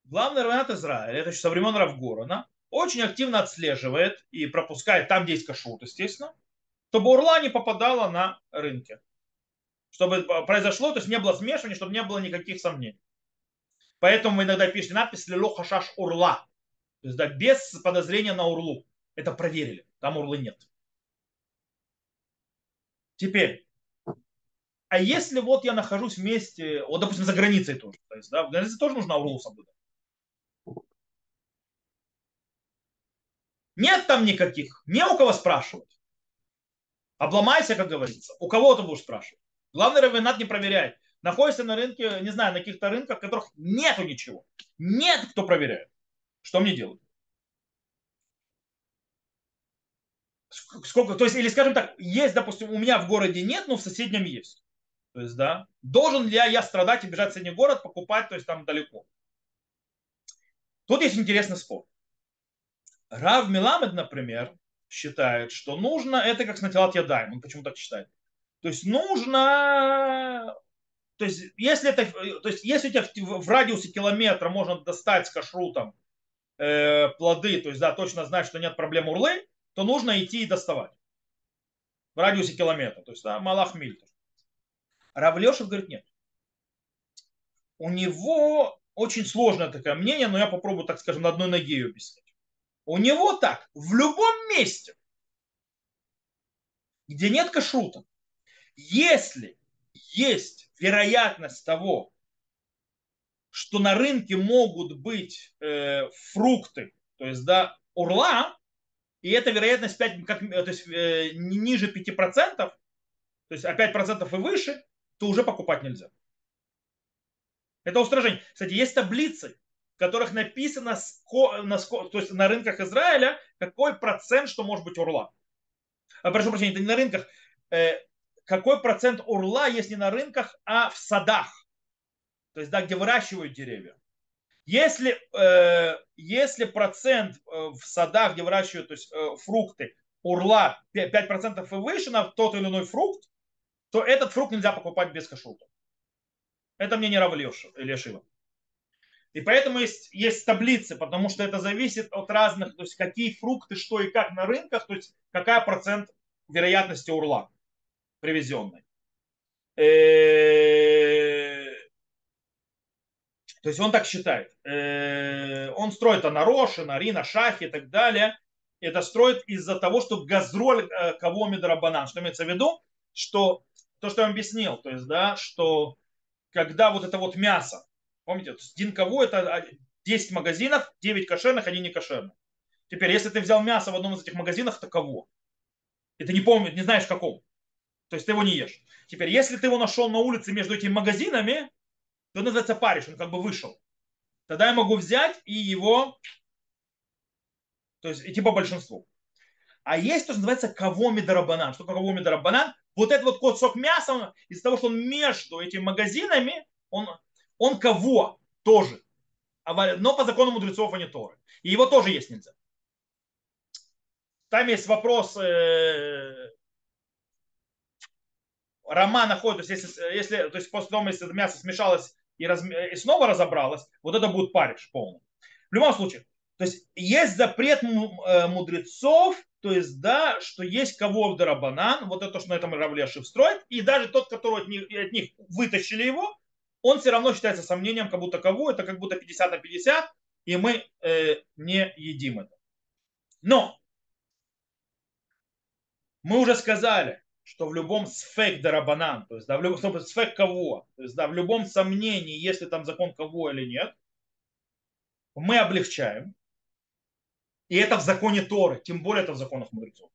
главный равнат Израиля, это еще со времен Равгорона, очень активно отслеживает и пропускает там, где есть кашрут, естественно, чтобы урла не попадала на рынке. Чтобы произошло, то есть не было смешивания, чтобы не было никаких сомнений. Поэтому иногда пишем надпись «Лило хашаш урла». То есть да, без подозрения на урлу. Это проверили. Там урлы нет. Теперь, а если вот я нахожусь вместе, вот, допустим, за границей тоже, то есть, да, в границе тоже нужно урлу соблюдать. Нет там никаких, не у кого спрашивать. Обломайся, как говорится. У кого ты будешь спрашивать? Главный равенат не проверяет. Находишься на рынке, не знаю, на каких-то рынках, в которых нету ничего. Нет, кто проверяет. Что мне делать? Сколько, то есть, или скажем так, есть, допустим, у меня в городе нет, но в соседнем есть. То есть, да, должен ли я, я страдать и бежать в соседний город, покупать, то есть там далеко. Тут есть интересный спор. Рав Миламед, например, считает, что нужно, это как с натилат ядаем, он почему так считает. То есть нужно, то есть если это, то есть если у тебя в, в радиусе километра можно достать с кашрутом э, плоды, то есть да, точно знать, что нет проблем урлы, то нужно идти и доставать в радиусе километра, то есть да, малах миль. Равлешев говорит нет. У него очень сложное такое мнение, но я попробую, так скажем, на одной ноге ее объяснить. У него так, в любом месте, где нет кашрута, если есть вероятность того, что на рынке могут быть э, фрукты, то есть да, урла, и эта вероятность 5, как, то есть, э, ниже 5%, то есть а 5% и выше, то уже покупать нельзя. Это устражение. Кстати, есть таблицы, в которых написано, на, то есть на рынках Израиля, какой процент, что может быть урла. А, прошу прощения, это не на рынках. Э, какой процент урла есть не на рынках, а в садах. То есть, да, где выращивают деревья. Если, э, если процент э, в садах, где выращивают то есть, э, фрукты, урла 5% и выше на тот или иной фрукт, то этот фрукт нельзя покупать без кашрута. Это мне не Рав Лешива. И поэтому есть, есть таблицы, потому что это зависит от разных, то есть какие фрукты, что и как на рынках, то есть какая процент вероятности урла привезенной. То есть он так считает. Э, он строит на Роши, на Ри, на Шахи и так далее. Это строит из-за того, что газроль э, кого медрабанан. Что имеется в виду? Что то, что я вам объяснил, то есть, да, что когда вот это вот мясо, помните, Динково это 10 магазинов, 9 кошерных, они не кошерные. Теперь, если ты взял мясо в одном из этих магазинов, то кого? И ты не помнишь, не знаешь какого. То есть ты его не ешь. Теперь, если ты его нашел на улице между этими магазинами, то называется париш, он как бы вышел. Тогда я могу взять и его, то есть идти по большинству. А есть то, что называется кого медорабанан. Что такое медорабанан? вот этот вот кусок мяса, из-за того, что он между этими магазинами, он, он кого тоже. А но по закону мудрецов, не Торы. И его тоже есть нельзя. Там есть вопрос, э, Рома находит, то есть, если, если, то есть после того, если мясо смешалось и, раз, и снова разобралось, вот это будет париж полный. В любом случае, то есть есть запрет э, мудрецов то есть, да, что есть кого в Дарабанан, вот это, что на этом Равлешев строит, и даже тот, который от них, от них вытащили его, он все равно считается сомнением, как будто кого, это как будто 50 на 50, и мы э, не едим это. Но мы уже сказали, что в любом сфек дарабанан, то есть да, в любом сфек кого, то есть да, в любом сомнении, если там закон кого или нет, мы облегчаем, и это в законе Торы, тем более это в законах мудрецов.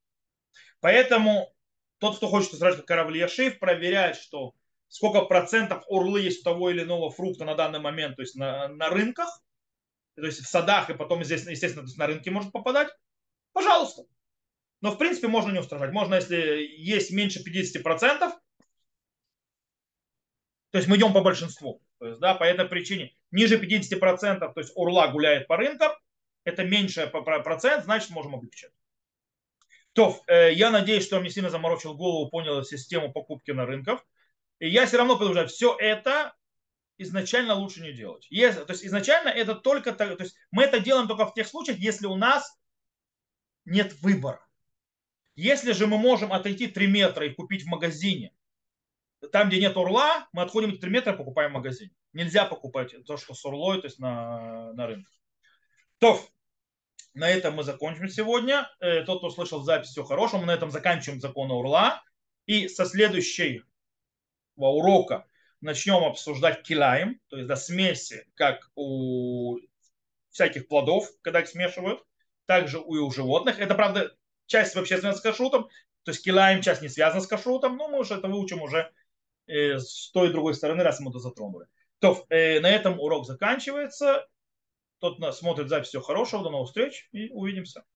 Поэтому тот, кто хочет сразу как корабль Яшив, проверяет, что сколько процентов орлы есть у того или иного фрукта на данный момент, то есть на, на рынках, то есть в садах, и потом, здесь, естественно, на рынке может попадать, пожалуйста. Но, в принципе, можно не устражать. Можно, если есть меньше 50%, то есть мы идем по большинству. То есть, да, по этой причине ниже 50%, то есть урла гуляет по рынкам, это меньше процент, значит можем облегчать. То, э, я надеюсь, что мне сильно заморочил голову, понял систему покупки на рынках. И я все равно продолжаю. Все это изначально лучше не делать. Если, то есть изначально это только, то есть мы это делаем только в тех случаях, если у нас нет выбора. Если же мы можем отойти 3 метра и купить в магазине, там, где нет урла, мы отходим 3 метра и покупаем в магазине. Нельзя покупать то, что с урлой, то есть на, на рынке. То, на этом мы закончим сегодня. Э, тот, кто слышал запись, все хорошо. Мы на этом заканчиваем закон Урла. И со следующего урока начнем обсуждать килаем, то есть до смеси, как у всяких плодов, когда их смешивают, также и у животных. Это, правда, часть вообще связана с кашрутом, то есть килаем часть не связана с кашрутом, но мы уже это выучим уже э, с той и другой стороны, раз мы это затронули. То, э, на этом урок заканчивается. Тот нас смотрит запись. Всего хорошего, до новых встреч и увидимся.